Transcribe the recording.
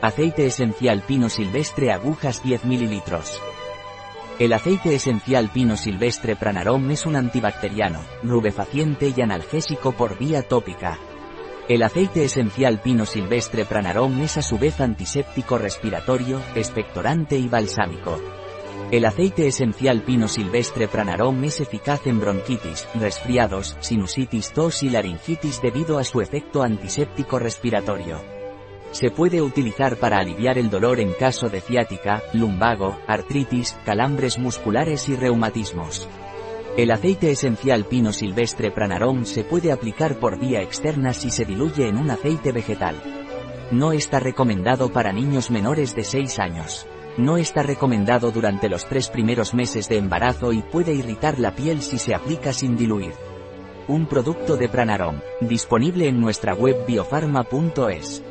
Aceite esencial pino silvestre agujas 10 ml. El aceite esencial pino silvestre Pranarom es un antibacteriano, rubefaciente y analgésico por vía tópica. El aceite esencial pino silvestre Pranarom es a su vez antiséptico respiratorio, expectorante y balsámico. El aceite esencial pino silvestre Pranarom es eficaz en bronquitis, resfriados, sinusitis, tos y laringitis debido a su efecto antiséptico respiratorio. Se puede utilizar para aliviar el dolor en caso de ciática, lumbago, artritis, calambres musculares y reumatismos. El aceite esencial pino silvestre Pranarom se puede aplicar por vía externa si se diluye en un aceite vegetal. No está recomendado para niños menores de 6 años. No está recomendado durante los tres primeros meses de embarazo y puede irritar la piel si se aplica sin diluir. Un producto de Pranarom, disponible en nuestra web biofarma.es.